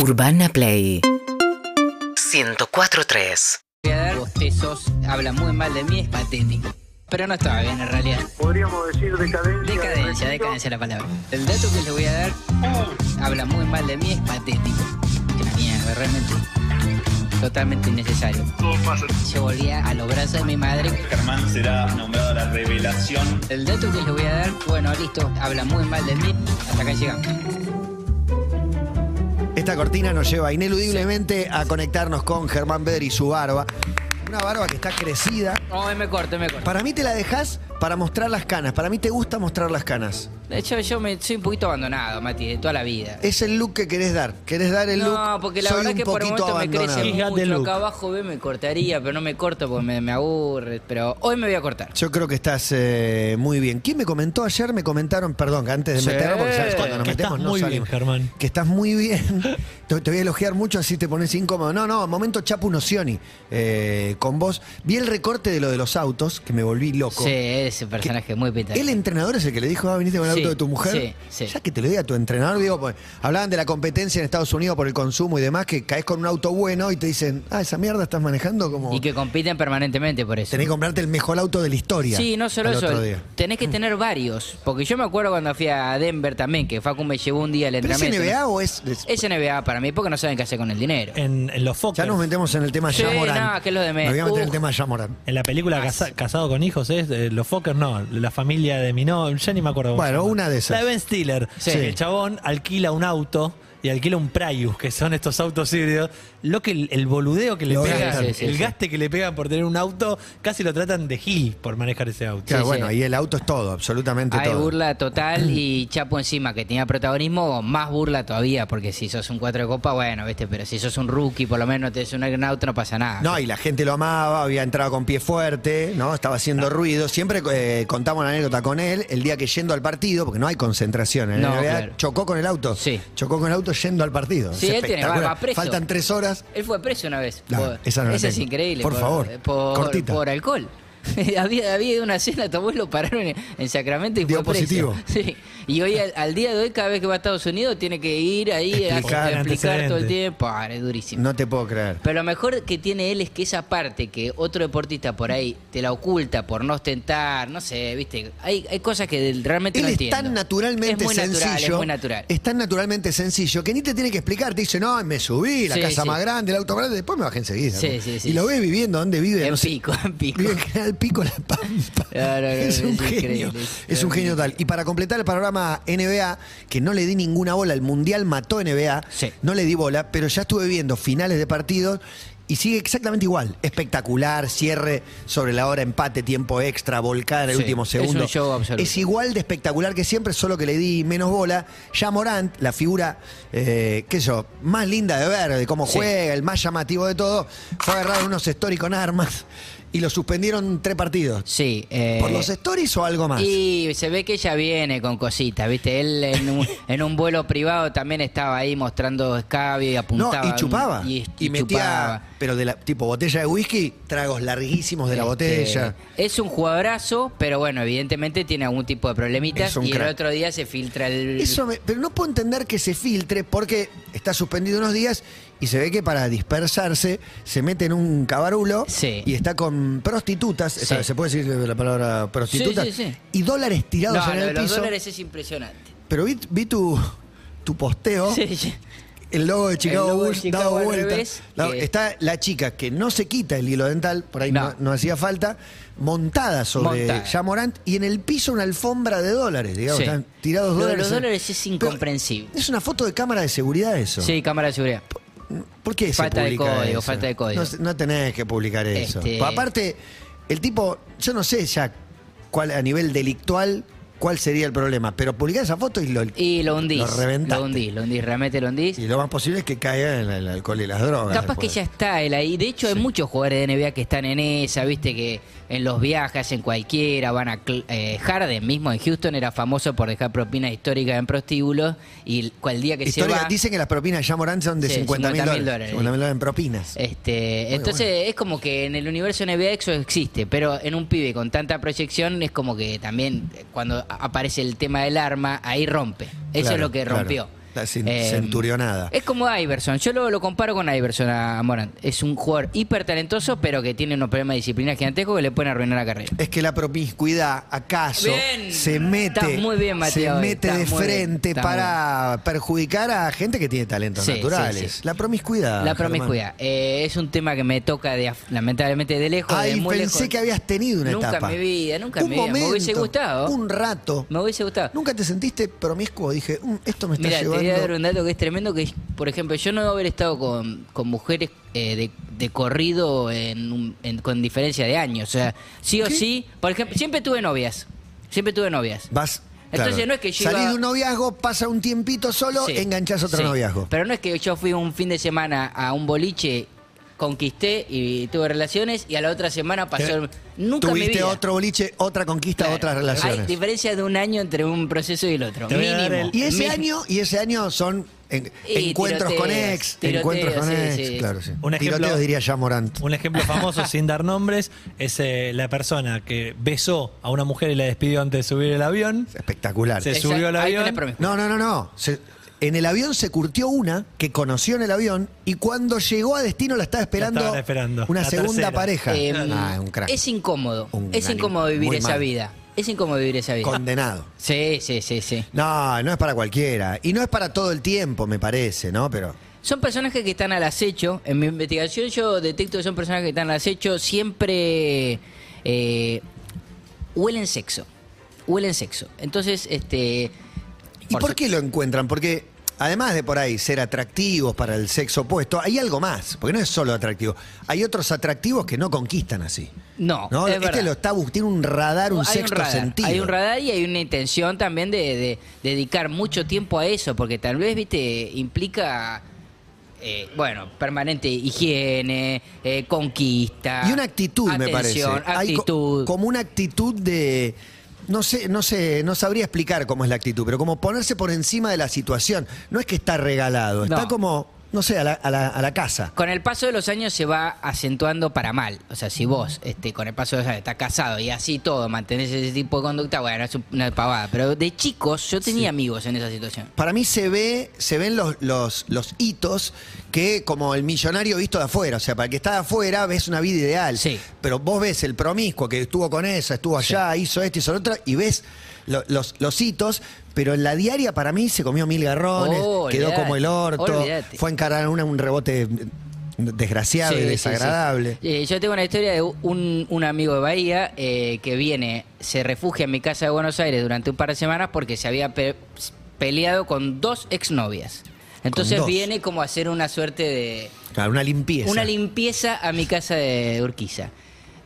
Urbana Play 104.3 voy a dar bostezos, habla muy mal de mí, es patético. Pero no estaba bien en realidad. podríamos decir decadencia. Decadencia, decadencia la palabra. El dato que le voy a dar habla muy mal de mí, es patético. Qué mierda, realmente. Totalmente innecesario. Yo volvía a los brazos de mi madre. Germán será nombrado la revelación. El dato que le voy a dar, bueno, listo, habla muy mal de mí. Hasta acá llegamos. Esta cortina nos lleva ineludiblemente a conectarnos con Germán Beder y su barba. Una barba que está crecida. No, me corto, me corto. Para mí te la dejas para mostrar las canas. Para mí te gusta mostrar las canas. De hecho, yo me, soy un poquito abandonado, Mati, de toda la vida. Es el look que querés dar. ¿Querés dar el look? No, porque la Soy verdad un que por el momento me crece abandonado. Fíjate, mucho. Acá abajo ve, me cortaría, pero no me corto porque me, me aburre. Pero hoy me voy a cortar. Yo creo que estás eh, muy bien. ¿Quién me comentó ayer? Me comentaron, perdón, que antes de Sí. meternos, porque sabes cuando nos Que metemos estás no muy bien, salimos. Germán. Que estás muy bien. te, te voy a elogiar mucho, así te pones incómodo. No, no, momento Chapu Nocioni eh, con vos. Vi el recorte de lo de los autos, que me volví loco. Sí, ese personaje muy pinta. ¿El entrenador es el que le dijo, ah, viniste con el Sí, auto de tu mujer? sí, sí. Ya que te lo diga tu entrenador, digo, pues, hablaban de la competencia en Estados Unidos por el consumo y demás, que caes con un auto bueno y te dicen, ah, esa mierda estás manejando como... Y que compiten permanentemente por eso. Tenés que comprarte el mejor auto de la historia. Sí, no solo eso. Tenés que tener varios. Porque yo me acuerdo cuando fui a Denver también, que Facu me llevó un día al ¿Pero es entrenamiento. NBA o es...? es- Es NBA para mí, porque no saben qué hacer con el dinero. En, en los Fokker, ya nos metemos en el tema Sí, Yamoran. no, que es lo de Me voy a meter en el tema Yamoran. en la película Casa- Casado con Hijos, es eh, los Fokker, no, la familia de mi no, ya ni me acuerdo. cómo Bueno, llama. una de esas. La de Ben Stiller. Sí. El chabón alquila un auto y alquila un Prius, que son estos autos híbridos. Lo que el, el boludeo que le Lo pegan, gastan. Sí, sí, el sí. gaste que le pegan por tener un auto, casi lo tratan de gil por manejar ese auto. Claro, Sí, bueno, sí. y el auto es todo, absolutamente Hay todo. burla total y Chapo encima que tenía protagonismo, más burla todavía, porque si sos un cuatro de copa, bueno, viste, pero si sos un rookie, por lo menos te un gran auto, no pasa nada. No, y la gente lo amaba, había entrado con pie fuerte, ¿no? Estaba haciendo ruido. Siempre eh, contamos una anécdota con él, el día que yendo al partido, porque no hay concentración en la No, NBA, claro. chocó con el auto. Sí. Chocó con el auto yendo al partido. Sí, Es él tiene- va- va preso. Faltan tres horas. Él fue preso una vez. No, por- esa no la Ese es increíble. Por favor, Por, cortita. por alcohol. había, había ido a una cena, tomó y lo pararon en, en Sacramento y Dio fue preso. positivo. Sí. Y hoy, al, al día de hoy, cada vez que va a Estados Unidos, tiene que ir ahí Explicar, a explicar todo el tiempo. Ah, es durísimo. No te puedo creer. Pero lo mejor que tiene él es que esa parte que otro deportista por ahí te la oculta por no ostentar, no sé, viste, hay, hay cosas que realmente Él no es entiendo. tan naturalmente es muy sencillo. Natural, es muy natural. es tan naturalmente sencillo que ni te tiene que explicar. Te dice, no, me subí, la Sí, casa sí. más grande, el auto más grande, después me bajé enseguida. Sí, ¿no? sí, sí, y lo ves viviendo donde vive. En no sé, pico, en pico. En La Pampa. No, no, no, es un es genio. Es un genio tal. Y para completar el panorama NBA, que no le di ninguna bola, el Mundial mató NBA, Sí. no le di bola, pero ya estuve viendo finales de partidos. Y sigue exactamente igual. Espectacular, cierre sobre la hora, empate, tiempo extra, volcada en el Sí, último es segundo. un show absoluto. Es igual de espectacular que siempre, solo que le di menos bola. Ya Morant, la figura, eh, qué sé yo, más linda de ver, de cómo Sí. juega, el más llamativo de todo, fue agarrado en unos stories con armas y lo suspendieron tres partidos. Sí. eh, ¿Por los stories o algo más? Y se ve que ella viene con cositas, ¿viste? Él en un, en un vuelo privado también estaba ahí mostrando escabio y No, apuntaba. y chupaba. Y, Y, y metía, chupaba. pero de la tipo botella de whisky, tragos larguísimos de la Este, botella. Es un jugadorazo, pero bueno, evidentemente tiene algún tipo de problemitas. Y el otro día se filtra el. Eso me- pero no puedo entender que se filtre porque está suspendido unos días y se ve que para dispersarse se mete en un cabarulo Sí. y está con prostitutas, Sí. se puede decir la palabra prostitutas, Sí, sí, sí. y dólares tirados No, en lo de el los piso. dólares es impresionante. Pero vi, vi tu, tu posteo, Sí, sí. el logo de Chicago logo de Bulls Chicago dado vuelta. revés, No, que- Está la chica que no se quita el hilo dental, por ahí no, No. no hacía falta, montada sobre Montada. Jamorant y en el piso una alfombra de dólares, digamos, Sí. están tirados Lo de dólares. los en- dólares es Pero incomprensible. es una foto de cámara de seguridad eso. Sí, cámara de seguridad. ¿Por qué se Falta de publica código, eso? falta de código. No, no tenés que publicar eso. Este- aparte, el tipo, yo no sé ya cuál a nivel delictual cuál sería el problema, pero publicar esa foto y lo, Y lo hundís. Lo reventaste. Lo hundís, lo hundís, realmente lo hundís. y lo más posible es que caiga en el alcohol y las drogas. Capaz que ya está él ahí. De hecho, hay muchos jugadores de NBA que están en esa, viste que en los viajes, en cualquiera, van a... eh, Harden mismo en Houston era famoso por dejar propinas históricas en prostíbulos y cual día que Historia- se va... Dicen que las propinas ya Morán son de Sí, 50 mil 50.000 dólares. dólares. 50 mil dólares en propinas. Este, entonces es como que en el universo NBA eso existe, pero en un pibe con tanta proyección es como que también cuando aparece el tema del arma, ahí rompe. Eso Claro, es lo que rompió. Eh, centurionada. Es como Iverson. Yo lo, lo comparo con Iverson a Morant. Es un jugador hiper talentoso, pero que tiene unos problemas de disciplina gigantescos que le pueden arruinar la carrera. Es que la promiscuidad, acaso, Bien. se mete, Estás muy bien, se hoy. mete de bien. frente para perjudicar a gente que tiene talentos Sí, naturales. sí, sí. La promiscuidad. La promiscuidad. Eh, es un tema que me toca de, lamentablemente de lejos. Ay, de muy pensé lejos. que habías tenido una Nunca etapa. en mi vida, nunca en mi vida. Me momento, hubiese gustado. Un rato. Me hubiese gustado. ¿Nunca te sentiste promiscuo? Dije, "Mm, esto me está llevando. Voy a dar un dato que es tremendo, que por ejemplo, yo no haber estado con, con mujeres eh, de, de corrido en un- en- con diferencia de años. O sea, sí o sí, por ejemplo, siempre tuve novias. Siempre tuve novias. Vas. Entonces no es que yo Salís iba- de un noviazgo, pasa un tiempito solo, Sí, enganchás otro sí. noviazgo. Pero no es que yo fui un fin de semana a un boliche, conquisté y tuve relaciones y a la otra semana pasó... ¿Qué? Nunca Tuviste otro boliche, otra conquista, Claro. otras Hay relaciones. diferencia de un año entre un proceso y el otro. Mínimo. el- Y ese año, y ese año son en- encuentros con ex, tiroteos, encuentros con sí, ex, sí. claro, sí. Un ejemplo- Tiroteos diría ya Morant. Un ejemplo famoso, sin dar nombres, es eh, la persona que besó a una mujer y la despidió antes de subir el avión. Espectacular. Se subió al avión. No, no, no, no. Se- en el avión se curtió una que conoció en el avión y cuando llegó a destino la estaba esperando, una La segunda tercera. pareja. Eh, ah, un crack. Es incómodo. Un es incómodo vivir muy esa mal. vida. Es incómodo vivir esa vida. Condenado. Sí, sí, sí, sí. No, no es para cualquiera. Y no es para todo el tiempo, me parece, ¿no? Pero. Son personajes que están al acecho. En mi investigación yo detecto que son personajes que están al acecho. Siempre eh, huelen sexo. Huelen sexo. Entonces, este... ¿Y por, qué lo encuentran? Porque además de por ahí ser atractivos para el sexo opuesto, hay algo más. Porque no es solo atractivo. Hay otros atractivos que no conquistan así. No, ¿no? es este verdad. lo está tiene un radar, un Hay sexto radar, sentido. Hay un radar y hay una intención también de, de dedicar mucho tiempo a eso, porque tal vez, viste, implica, eh, bueno, permanente higiene, eh, conquista. Y una actitud, me parece. atención, Hay co- Actitud. como una actitud de. No sé, no sé, no sabría explicar cómo es la actitud, pero como ponerse por encima de la situación. No es que está regalado, está como, no sé, a la, a la- a la casa. Con el paso de los años se va acentuando para mal. O sea, si vos, este, con el paso de los años, estás casado y así todo, mantenés ese tipo de conducta, bueno, es una pavada. Pero de chicos, yo tenía amigos en esa situación. Para mí se ve, se ven los, los, los hitos que como el millonario visto de afuera. O sea, para el que está de afuera ves una vida ideal. Sí. Pero vos ves el promiscuo que estuvo con esa, estuvo allá, hizo esto, hizo lo otro, y ves lo- los, los hitos, pero en la diaria para mí se comió mil garrones, Oh, quedó olvidate, como el orto, olvidate. fue a encarar una- un rebote desgraciado Sí, y desagradable. sí. Eh, yo tengo una historia de un, un amigo de Bahía eh, que viene, se refugia en mi casa de Buenos Aires durante un par de semanas porque se había pe- peleado con dos exnovias. Entonces viene como a hacer una suerte de... Claro, una limpieza. Una limpieza a mi casa de Urquiza.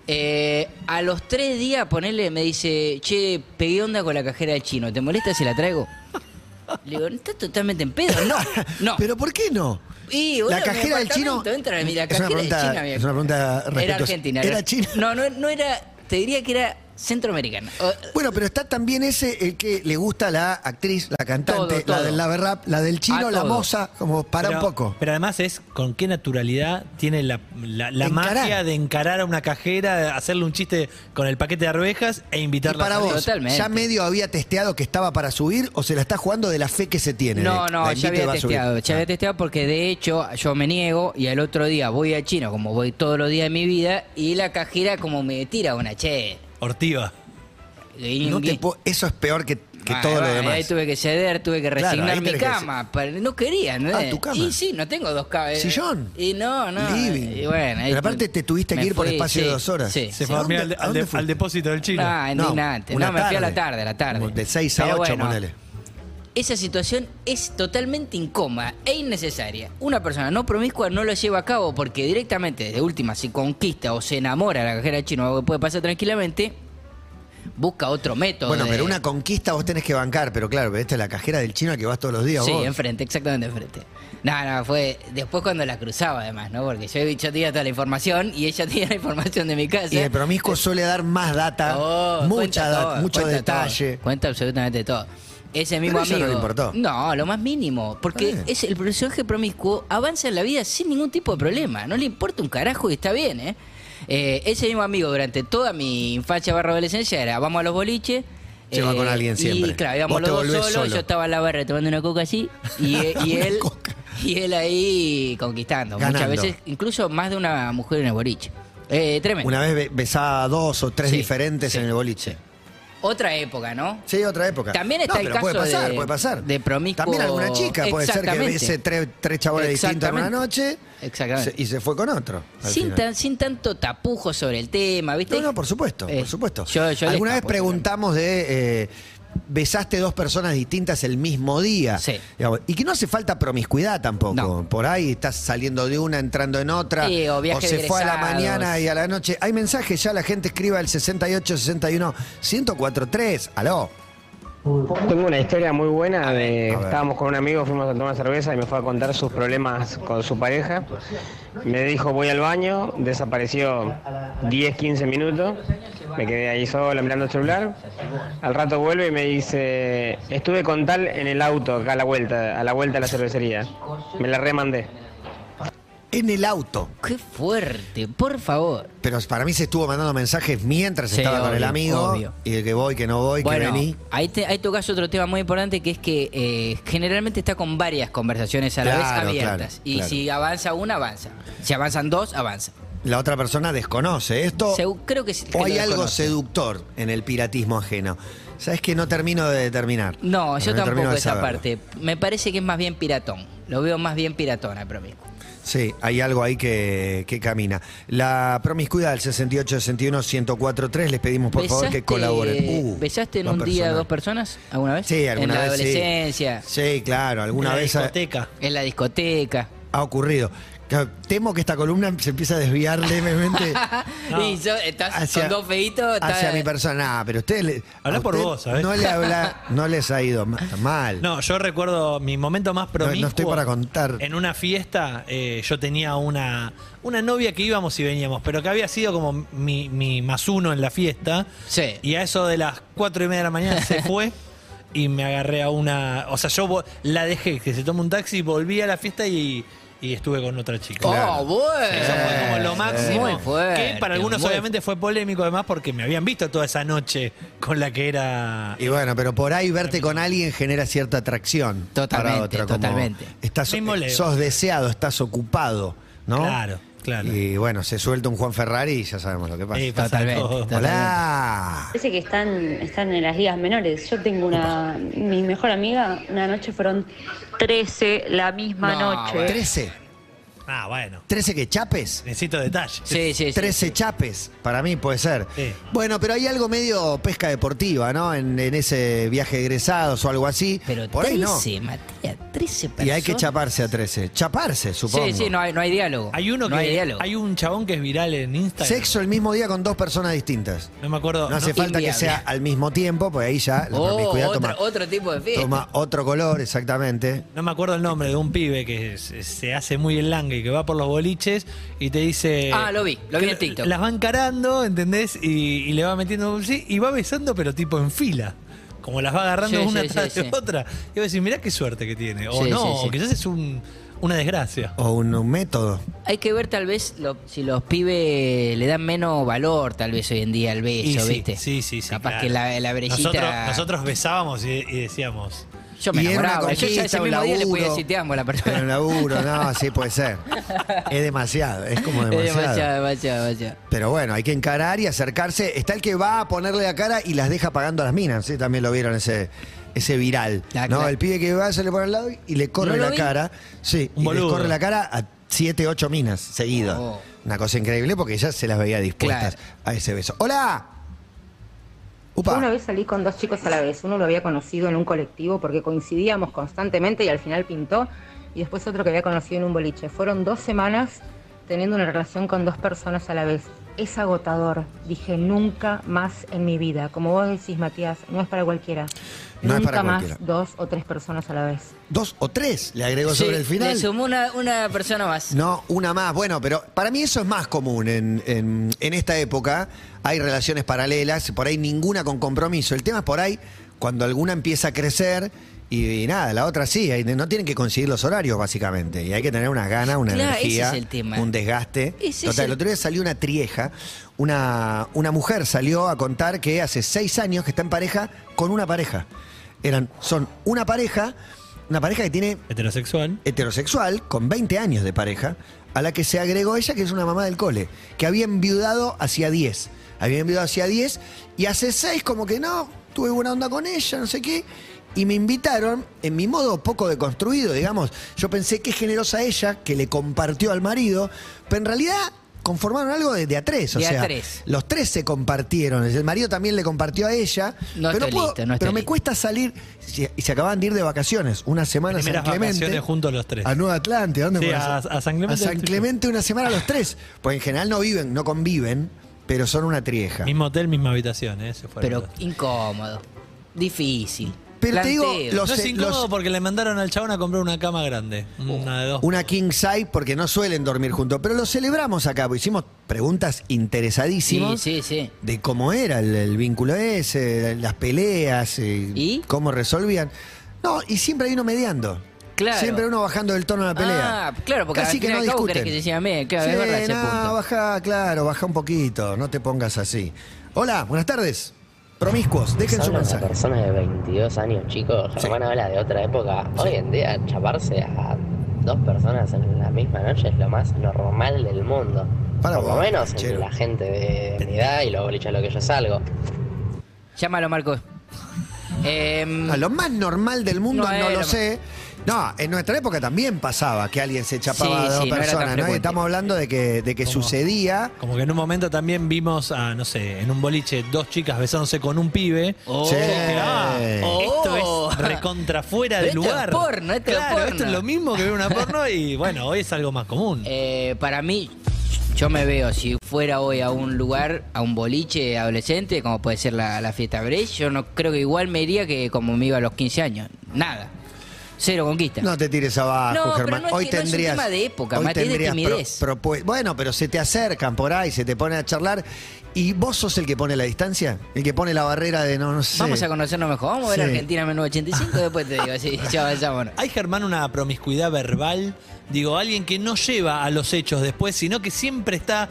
Eh, a los tres días, ponerle, me dice, che, pegué onda con la cajera del chino, ¿te molesta si la traigo? Le digo, ¿estás totalmente en pedo? No, no. ¿Pero por qué no? Y, la cajera del chino. Entra, la es una del pregunta, chino, mi- es una pregunta Era argentina. ¿Era china? No, no, no era. Te diría que era centroamericana. O- Bueno, pero está también ese el que le gusta la actriz, la cantante, Todo, todo. la del lave rap, la del chino, la moza, como para pero, un poco. Pero además es con qué naturalidad tiene la, la- magia de encarar a una cajera, hacerle un chiste con el paquete de arvejas e Y invitarla para a vos, Totalmente. ¿ya medio había testeado que estaba para subir o se la está jugando de la fe que se tiene? No, De- no, ya y había testeado. Ya Ah. había testeado porque de hecho yo me niego y al otro día voy a China, como voy todos los días de mi vida, y la cajera como me tira una che. Ortiva. No te eso es peor que, que Bueno, todo lo bueno, demás. Ahí tuve que ceder, tuve que Claro, resignar ahí mi tenés que cama. no querían, ¿no? Ah, tu cama. Y sí, no tengo dos camas. Sillón. Y no, no. Living. Y bueno, ahí Pero aparte te tuviste que me ir por fui, espacio de sí, dos horas. Sí. Se sí. fue a dormir al, a al dónde de- al depósito del chino. Ah, No, indignante. una No, me fui a la tarde. a la tarde. De seis a Pero ocho, bueno, ponele. Esa situación es totalmente incómoda e innecesaria. Una persona no promiscua no lo lleva a cabo porque directamente, de última, si conquista o se enamora la cajera chino, algo que puede pasar tranquilamente, busca otro método. Bueno, de- pero una conquista vos tenés que bancar, pero claro, esta es la cajera del chino al que vas todos los días Sí, vos. enfrente, exactamente enfrente. No, no, fue después cuando la cruzaba además, ¿no? Porque yo, yo tenía toda la información y ella tenía la información de mi casa. Y el promiscuo suele dar más data, Oh, mucha data, todo, mucho cuenta detalle. todo, cuenta absolutamente todo. Ese mismo Pero amigo. no le importó. No, lo más mínimo. Porque es el personaje promiscuo avanza en la vida sin ningún tipo de problema. No le importa un carajo y está bien, ¿eh? Eh, ese mismo amigo durante toda mi infancia barra adolescencia era vamos a los boliches Se va con alguien siempre. Y claro, íbamos los dos solos, solo. yo estaba en la barra tomando una coca así y, y él y él ahí conquistando. Muchas veces, incluso más de una mujer en el boliche. Eh, tremendo. Una vez be- besaba a dos o tres Sí, diferentes sí, en el boliche. Otra época, ¿no? Sí, otra época. También está No, el pero caso puede pasar, de- puede pasar. de promiscuo- También alguna chica puede ser que bese tres, tres chabones distintos en una noche Exactamente. se- y se fue con otro. Sin, tan, sin tanto tapujo sobre el tema, ¿viste? No, no, por supuesto, Eh, por supuesto. yo- yo Alguna vez preguntamos de eh, besaste dos personas distintas el mismo día. Sí. Digamos, y que no hace falta promiscuidad tampoco. No. Por ahí estás saliendo de una, entrando en otra. Sí, o viaje se fue a la mañana y a la noche. Hay mensajes ya, la gente escriba el 68 61 1043. Aló. Tengo una historia muy buena de A estábamos con un amigo, fuimos a tomar cerveza y me fue a contar sus problemas con su pareja. Me dijo voy al baño, desapareció 10, 15 minutos, me quedé ahí sola mirando el celular. Al rato vuelve y me dice, estuve con tal en el auto acá a la vuelta, a la vuelta de la cervecería. Me la remandé. En el auto. Qué fuerte, por favor. Pero para mí se estuvo mandando mensajes mientras Sí, estaba con el amigo. obvio. Y de que voy, que no voy, que Bueno, vení. ahí, te, ahí tocas otro tema muy importante que es que eh, generalmente está con varias conversaciones a la Claro, vez abiertas. claro, y claro. si avanza una, avanza. Si avanzan dos, avanza. La otra persona desconoce esto. Segu- creo que, que O hay algo desconoce. seductor en el piratismo ajeno. ¿Sabes que no termino de determinar? No, yo tampoco esa saberlo. parte. Me parece que es más bien piratón. Lo veo más bien piratón al promiscuo. Sí, hay algo ahí que, que camina. La promiscuidad del 68 61 1043 les pedimos por favor que ¿Besaste- colaboren. Uh, ¿Besaste en un día personas. dos personas alguna vez? Sí, alguna En la vez sí. adolescencia, Sí, claro, alguna en la vez discoteca. en la discoteca. ha ocurrido. Claro, Temo que esta columna se empieza a desviar levemente Y yo, estás hacia, con dos feitos. estás- hacia mi persona. Nah, pero usted le, Habla a por usted vos, ¿sabés? No le habla, no les ha ido ma- mal. No, yo recuerdo mi momento más promiscuo. no estoy para contar. En una fiesta, eh, yo tenía una, una novia que íbamos y veníamos, pero que había sido como mi, mi más uno en la fiesta. Sí. Y a eso de las cuatro y media de la mañana se fue y me agarré a una. O sea, yo la dejé que se tome un taxi, volví a la fiesta y, y estuve con otra chica. Oh, bueno. Eso fue como lo máximo. Muy fuerte. que para algunos muy obviamente fue polémico además porque me habían visto toda esa noche con la que era... Y bueno, pero por ahí verte con alguien genera cierta atracción. Totalmente, para otra, totalmente. Estás, sos deseado, estás ocupado, ¿no? Claro, claro. Y bueno, se suelta un Juan Ferrari y ya sabemos lo que pasa. Eh, pasa Totalmente. Hola. Parece que están, están en las ligas menores. Yo tengo una, mi mejor amiga, una noche fueron 13 la misma No, noche. bueno. 13. Ah, bueno. ¿13 que chapes? Necesito detalles. Sí, sí, sí. 13 chapes, para mí puede ser. Sí. Bueno, pero hay algo medio pesca deportiva, ¿no? En, en ese viaje de egresados o algo así. Pero Por ahí 13, Matías, 13 personas. no. Y hay que chaparse a 13. Chaparse, supongo. Sí, sí, no hay, no hay diálogo. Hay uno no que hay diálogo. hay un chabón que es viral en Instagram. Sexo el mismo día con dos personas distintas. No me acuerdo. No hace no- falta que sea al mismo tiempo, pues ahí ya la Oh, otro, toma, otro tipo de fiesta. toma otro color, exactamente. No me acuerdo el nombre de un pibe que se, se hace muy el langue que va por los boliches y te dice. Ah, lo vi, lo vi en TikTok. Las va encarando, ¿entendés? Y, y le va metiendo. Sí, y va besando, pero tipo en fila. Como las va agarrando Sí, una sí, tras sí, de sí. otra. Y vos decís, mirá qué suerte que tiene. O Sí, no, sí, sí. o quizás es un, una desgracia. O un, un método. Hay que ver tal vez lo- si los pibes le dan menos valor tal vez hoy en día al beso, ¿viste? sí, sí, sí, Capaz claro. que la, la brechita... Nosotros, nosotros besábamos y, y decíamos. Yo me Y era una enamoraba. Yo ya ese mismo día le podía laburo. decir te amo a la Pero un persona. laburo, no, sí puede ser. Es demasiado, es como Es demasiado. demasiado, demasiado, demasiado. Pero bueno, hay que encarar y acercarse. Está el que va a ponerle la cara y las deja pagando a las minas. ¿sí? También lo vieron ese, ese viral. La ¿no? El pibe que va se le pone al lado y le corre ¿No lo la vi? cara. Sí, Un y le corre la cara a siete, ocho minas seguidas. Oh. Una cosa increíble porque ella se las veía dispuestas Claro. a ese beso. ¡Hola! Una vez salí con dos chicos a la vez. Uno lo había conocido en un colectivo porque coincidíamos constantemente y al final pintó. Y después otro que había conocido en un boliche. Fueron dos semanas teniendo una relación con dos personas a la vez. Es agotador. Dije, nunca más en mi vida. Como vos decís, Matías, no es para cualquiera. No es nunca para más cualquiera. dos o tres personas a la vez. Dos o tres le agregó sobre Sí, el final. Le sumó una, una persona más. No, una más. Bueno, pero para mí eso es más común en, en- en esta época. Hay relaciones paralelas, por ahí ninguna con compromiso. El tema es por ahí cuando alguna empieza a crecer Y, nada, la otra sí, hay- no tienen que coincidir los horarios básicamente. Y hay que tener unas ganas, una Claro, ese energía, es el tema. un desgaste. Ese es Total, el- el otro día salió una trieja, una, una mujer salió a contar que hace seis años que está en pareja con una pareja. Eran, son una pareja, una pareja que tiene Heterosexual. heterosexual, con 20 años de pareja, a la que se agregó ella, que es una mamá del cole, que había enviudado hacia 10. Había enviudado hacia 10 y hace 6 como que no, tuve buena onda con ella, no sé qué. Y me invitaron, en mi modo poco deconstruido, digamos, yo pensé qué generosa ella, que le compartió al marido, pero en realidad conformaron algo de, de a tres, o De a sea, tres. los tres se compartieron, el marido también le compartió a ella, No pero, estoy puedo- listo, no estoy pero me listo. cuesta salir, y se acaban de ir de vacaciones, una semana a San Clemente. vacaciones juntos los tres. A Nueva Atlántida, ¿dónde Sí, fueron? a- a San Clemente. A San Clemente una semana los tres. Pues en general no viven, no conviven, pero son una trieja. Mismo hotel, misma habitación, ¿eh? Se fueron Pero incómodo. Difícil. Pero te digo, los- No es incómodo los- porque le mandaron al chabón a comprar una cama grande. Una de dos. Una king size porque no suelen dormir juntos. Pero lo celebramos acá, porque hicimos preguntas Sí, interesadísimas sí, sí. de cómo era el, el vínculo ese, las peleas, eh, ¿Y? cómo resolvían. No, y siempre hay uno mediando. Claro. Siempre uno bajando del tono de la pelea. Ah, claro, porque al que no discuten. que se llame, claro, es Sí, verdad ese no, punto. baja, claro, baja un poquito, no te pongas así. Hola, buenas tardes. Promiscuos, dejen su Son una mensaje. persona de 22 años, chicos. Sí. Germán habla de otra época. Hoy en día, chaparse a dos personas en la misma noche es lo más normal del mundo. Para Por lo vos, menos chero. entre la gente de mi edad y los boliches a lo que yo salgo. Llámalo, Marcos. Em, A lo más normal del mundo No no, lo ma- sé. No, en nuestra época también pasaba que alguien se chapaba Sí, a dos sí, no era tan personas, ¿no? Frecuente. estamos hablando de que, de que ¿Cómo? sucedía. Como que en un momento también vimos a, no sé, en un boliche, dos chicas besándose con un pibe. Oh. Sí. Ah, Oh. Esto es recontra fuera de Esto es lugar. porno, esto es claro, porno. esto es lo mismo que ver una porno y bueno, hoy es algo más común. eh, para mí, yo me veo, si fuera hoy a un lugar, a un boliche adolescente, como puede ser la, la fiesta Break, yo no creo que igual me iría que como me iba a los 15 años. Nada. Cero conquista. No te tires abajo, No, pero Germán. no es hoy que- no es un tendrías. tema de época, hoy es de tendrías bueno, pero se te acercan por ahí, se te ponen a charlar. ¿Y vos sos el que pone la distancia? El que pone la barrera de no, no sé. Vamos a conocernos mejor. Vamos a ver Sí. Argentina 1985, después te digo, sí, ya avanzamos. Hay Germán una promiscuidad verbal, digo, alguien que no lleva a los hechos después, sino que siempre está,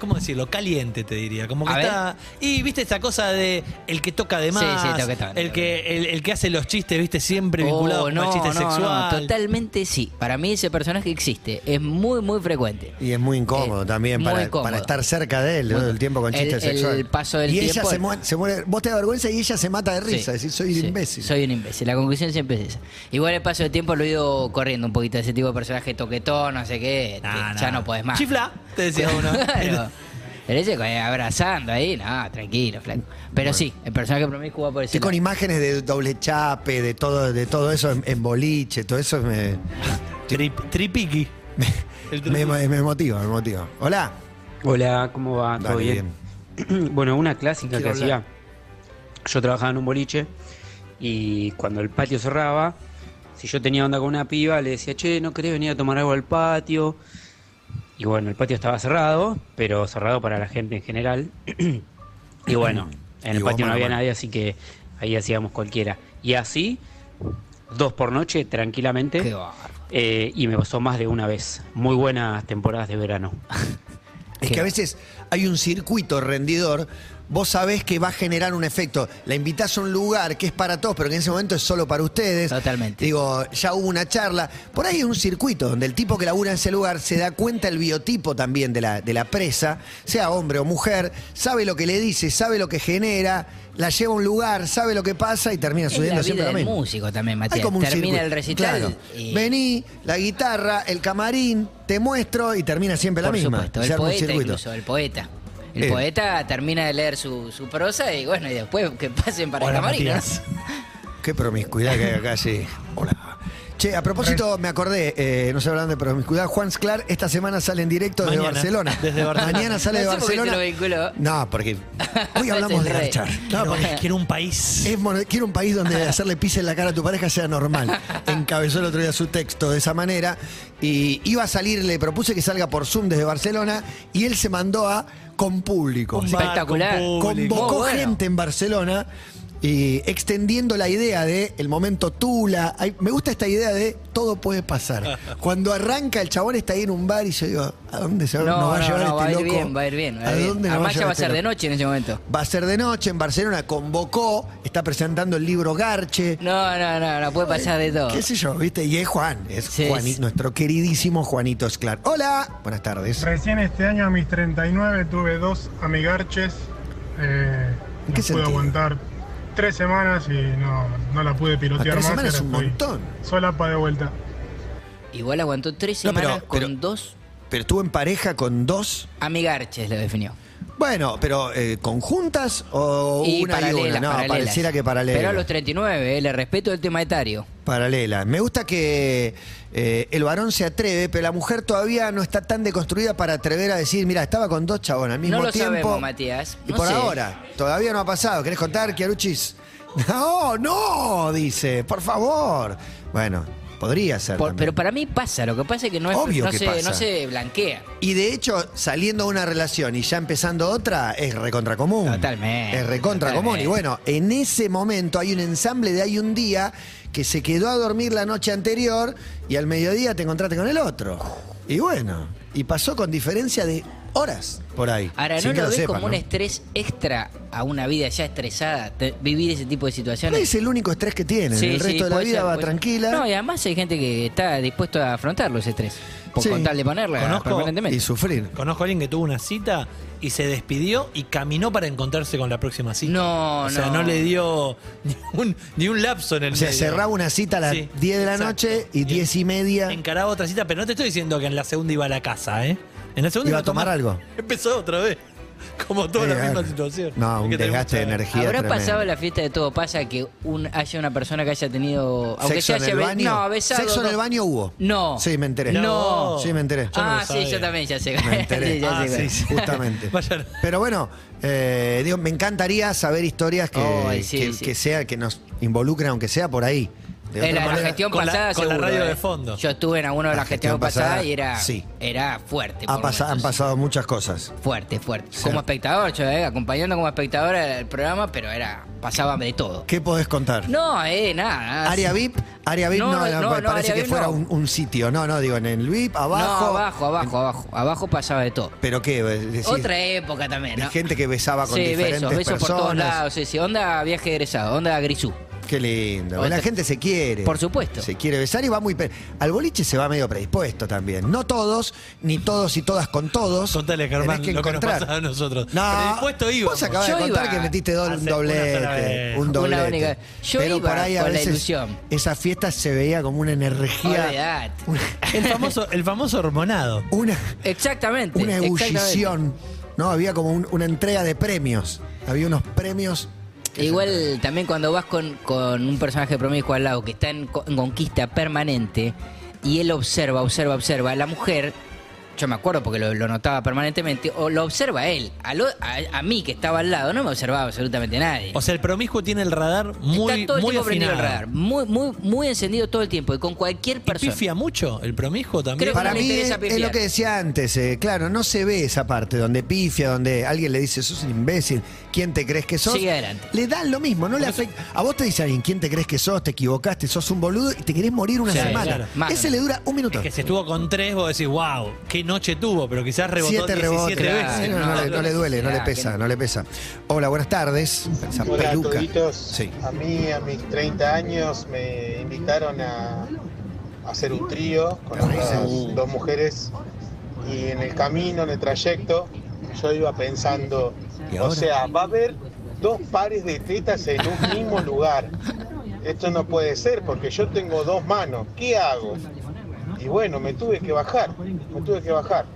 ¿cómo decirlo? Caliente, te diría. Como que A ver. está. Y viste esa cosa de el que toca de Sí, más, sí, de- el que, el, el que hace los chistes, viste, siempre vinculado Oh, con no, el chiste no, sexual. no, totalmente sí. Para mí ese personaje existe. Es muy, muy frecuente. Y es muy incómodo Eh, también muy para, incómodo. para estar cerca de él Muy- todo el tiempo con el- chistes el sexuales. paso del y ella tiempo- se muere, se muere- Vos te da vergüenza y ella se mata de risa. Sí, Decís, soy un sí, imbécil. Soy un imbécil. La conclusión siempre es esa. Igual el paso del tiempo lo he ido corriendo un poquito. Ese tipo de personaje toquetón, no sé qué. Nah, que ya no podés más. Chifla, te decía uno. Claro. Pero ese con- abrazando ahí, no, tranquilo, flaco. Pero sí, el personaje promiscuo va por ese Estoy con lado. imágenes de doble chape, de todo, de todo eso en, en boliche, todo eso me, Trip- tripiqui. Me, tripiqui. me motiva, me motiva. Hola. Hola, ¿cómo va? ¿Todo Dale, bien? bueno, una clásica Quiero que hablar. hacía. Yo trabajaba en un boliche y cuando el patio cerraba, si yo tenía onda con una piba, le decía, che, ¿no querés venir a tomar algo al patio? Y bueno, el patio estaba cerrado, pero cerrado para la gente en general. y bueno, en Y el vos patio no había mano. nadie, así que ahí hacíamos cualquiera. Y así, dos por noche, tranquilamente. Qué eh, y me pasó más de una vez. Muy buenas temporadas de verano. Es Qué que a veces hay un circuito rendidor, vos sabés que va a generar un efecto. La invitás a un lugar que es para todos, pero que en ese momento es solo para ustedes. Totalmente. Digo, ya hubo una charla. Por ahí hay un circuito donde el tipo que labura en ese lugar se da cuenta el biotipo también de la, de la presa, sea hombre o mujer, sabe lo que le dice, sabe lo que genera, la lleva a un lugar, sabe lo que pasa y termina Es subiendo la siempre lo del mismo. músico también, Hay Matías. como un Termina circuito. el recital. Claro. y- Vení, la guitarra, el camarín, te muestro y termina siempre la Por misma. supuesto, el poeta incluso, el poeta. El Eh. poeta termina de leer su, su prosa y bueno, y después que pasen para Hola, el camarín. Qué promiscuidad que hay acá, sí. Hola. Che, a propósito, me acordé, eh, no se hablan de promiscuidad. Juan Sclar esta semana sale en directo desde Barcelona. desde Barcelona. Mañana sale No de sé por qué Barcelona. te lo vinculó. No, porque hoy hablamos de garchar. No, Quiero- porque quiero un país. Es mono- quiero un país donde hacerle pis en la cara a tu pareja sea normal. Encabezó el otro día su texto de esa manera. Y iba a salir, le propuse que salga por Zoom desde Barcelona y él se mandó a con público. Espectacular. Convocó gente en Barcelona Y extendiendo la idea de el momento Tula. Hay- me gusta esta idea de todo puede pasar. Cuando arranca el chabón está ahí en un bar y yo digo, ¿a dónde se va, No, nos va a llevar no, este va a loco? bien, va a ir bien. va a ¿A ir bien. dónde nos Además ya va a este ser de noche en ese momento. Va a ser de noche en Barcelona, convocó, está presentando el libro Garche. No, no, no, no puede pasar de todo. ¿Qué sé yo, viste? Y es Juan, es Sí, nuestro queridísimo Juanito Esclar. Hola, buenas tardes. Recién este año a mis 39 tuve dos amigarches. Eh, ¿En qué no pude sentido? aguantar tres semanas y no, no la pude Ah, pilotear tres más. semanas es un montón. Solapa de vuelta. Igual aguantó tres No, pero- semanas con pero- dos Pero estuvo en pareja con dos. amigarches, lo definió. Bueno, pero eh, ¿conjuntas o Y una y paralelas, una? No, paralelas. pareciera que paralela. Pero a los 39, eh, le respeto el tema etario. Paralela. Me gusta que eh, el varón se atreve, pero la mujer todavía no está tan deconstruida para atrever a decir, mira, estaba con dos chabones al mismo no lo tiempo. sabemos, Matías. Y No por sé. ahora, todavía no ha pasado. ¿Querés contar, Chiaruchis? No, no, dice, por favor. Bueno, podría ser. Por- pero para mí pasa, lo que pasa es que no, es, Obvio no, que se, pasa. no se blanquea. Y de hecho, saliendo de una relación y ya empezando otra, es recontra común. Totalmente, Es recontra común. Y bueno, en ese momento hay un ensamble de hay un día que se quedó a dormir la noche anterior y al mediodía te encontraste con el otro. Y bueno, y pasó con diferencia de horas por ahí. Ahora, ¿no que lo ves sepan, como un estrés extra a una vida ya estresada? te- vivir ese tipo de No situaciones. es el único estrés que tienen. Sí, el sí, resto de la puede vida ser, va puede ser. tranquila. No, y además hay gente que está dispuesto a afrontarlo ese estrés. Por Sí. con tal de ponerla Conozco permanentemente. y sufrir. Conozco a alguien que tuvo una cita y se despidió y caminó para encontrarse con la próxima cita. No, o sea, no. no, le dio ni un, ni un lapso en el O sea, medio. cerraba una cita a las Sí, 10 de la exacto. noche y 10 y media. Encaraba otra cita, pero no te estoy diciendo que en la segunda iba a la casa, ¿eh? En la segunda Iba a tomar algo. Empezó otra vez. Como toda la misma situación. No, un desgaste de energía. ¿Habrá tremendo. pasado la fiesta de todo pasa que un, haya una persona que haya tenido. Aunque ¿Sexo ya en haya el be- baño? No, besado. ¿Sexo en el baño hubo? No. Sí, me enteré. No. Sí, me enteré. Yo ah, sí, yo también ya sé. Me enteré. Sí, ya Ah, sé. sí, sí. Justamente. Vaya- Pero bueno, eh, digo, me encantaría saber historias que, sí, que, sí. que sea, que nos involucren, aunque sea por ahí. De En la, la gestión con la- pasada con la radio eh. de fondo. Yo estuve en alguno de La la gestión gestión pasada, pasada, y era, sí. era fuerte. ha han pasado muchas cosas. Fuerte, fuerte. Sí. Como espectador, yo eh, acompañando como espectador el programa, pero era pasaba de todo. ¿Qué podés contar? No, eh, nada. Área VIP, área VIP no, No, parece que VIP fuera un, un sitio. No, no, digo, en el VIP, No, abajo. abajo, abajo, abajo. Abajo pasaba de todo. ¿Pero qué? Decís, Otra época también, de ¿no? gente que besaba con sí, diferentes besos, besos personas. por todos lados. Sí, sí. Onda viaje egresado, onda grisú. Qué lindo. Otra- La gente se quiere. Por supuesto. Se quiere besar y va muy... Al boliche se va medio predispuesto también. No todos, ni todos y todas con todos. Contale, Germán, Tenés que lo que nos encontrar. pasaba a nosotros. No, Predispuesto íbamos. Vos acabas de Yo contar iba que metiste do- a un hacer una doblete. vez. Un Una doblete. única- Yo Pero iba por ahí a con la veces ilusión. esa fiesta se veía como una energía, Olvidate. El famoso, el famoso hormonado. una, Exactamente. una exactamente. ebullición. No, había como un- una entrega de premios. Había unos premios. Igual también cuando vas con, con un personaje promiscuo al lado que está en, en conquista permanente y él observa, observa, observa, la mujer, yo me acuerdo porque lo, lo notaba permanentemente, o lo observa él, a, lo- a- a mí que estaba al lado, no me observaba absolutamente nadie. O sea, el promiscuo tiene el radar muy, está todo el muy tiempo prendido el radar, muy, muy, muy encendido todo el tiempo y con cualquier ¿Y persona. pifia mucho el promiscuo también? Creo que Para le mí interesa es, pifiar. lo que decía antes, eh, claro, no se ve esa parte donde pifia, donde alguien le dice, sos un imbécil, ¿quién te crees que sos? Sigue adelante. Le dan lo mismo, no le afecta. A vos te dice alguien, ¿quién te crees que sos? Te equivocaste, sos un boludo y te querés morir una Sí, semana. claro. Más Ese le dura un minuto. Es que si estuvo con tres, vos decís, wow, qué noche tuvo, pero quizás rebotó Siete 17 rebotes. veces. No, no le, no le duele, no le pesa, no le pesa. Hola, buenas tardes. Esa Hola peluca. Sí. A mí a mis 30 años me invitaron a, a hacer un trío con otras dos mujeres y en el camino, en el trayecto, yo iba pensando, ¿Y o sea, va a haber dos pares de tetas en un mismo lugar. Esto no puede ser porque yo tengo dos manos. ¿Qué hago? Y bueno, me tuve que bajar, me tuve que bajar.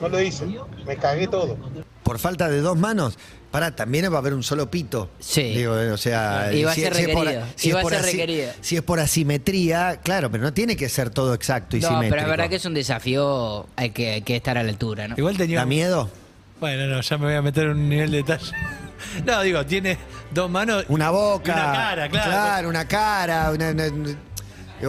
No lo hice, me cagué todo. Por falta de dos manos. Pará, también va a haber un solo pito. Sí. Digo, eh, o sea, Y va a ser es por- requerido, si es a por ser asi- requerido. Si es por asimetría, claro, pero no tiene que ser todo exacto y No, simétrico. pero es verdad que es un desafío, hay que, hay que estar a la altura, ¿no? Igual tenía. ¿Da miedo? Bueno, no, ya me voy a meter en un nivel de detalle. No, digo, tiene dos manos. Una boca. y Una cara, claro. Claro, una cara. una-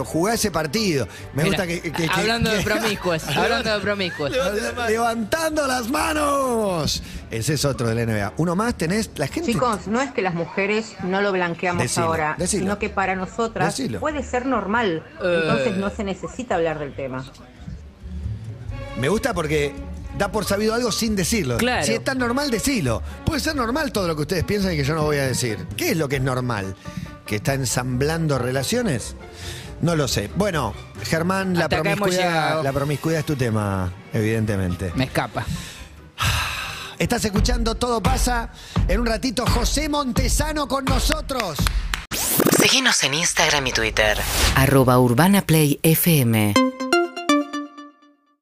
jugá ese partido. Me Mira, gusta que. que- que- hablando de promiscuos, hablando de promiscuos. Levantando las manos. Ese es otro de la NBA. Uno más tenés. La gente. Chicos, no es que las mujeres no lo blanqueamos Decilo, ahora, decilo. sino que para nosotras Decilo. puede ser normal. Eh. Entonces no se necesita hablar del tema. Me gusta porque da por sabido algo sin decirlo. Claro. Si es tan normal, decilo. Puede ser normal todo lo que ustedes piensan y que yo no voy a decir. ¿Qué es lo que es normal? ¿Que está ensamblando relaciones? No lo sé. Bueno, Germán, la Hasta acá hemos promiscuidad, llegado. la promiscuidad es tu tema, evidentemente. Me escapa. Estás escuchando Todo pasa. En un ratito, José Montesano con nosotros. Seguinos en Instagram y Twitter. Arroba Urbana Play FM.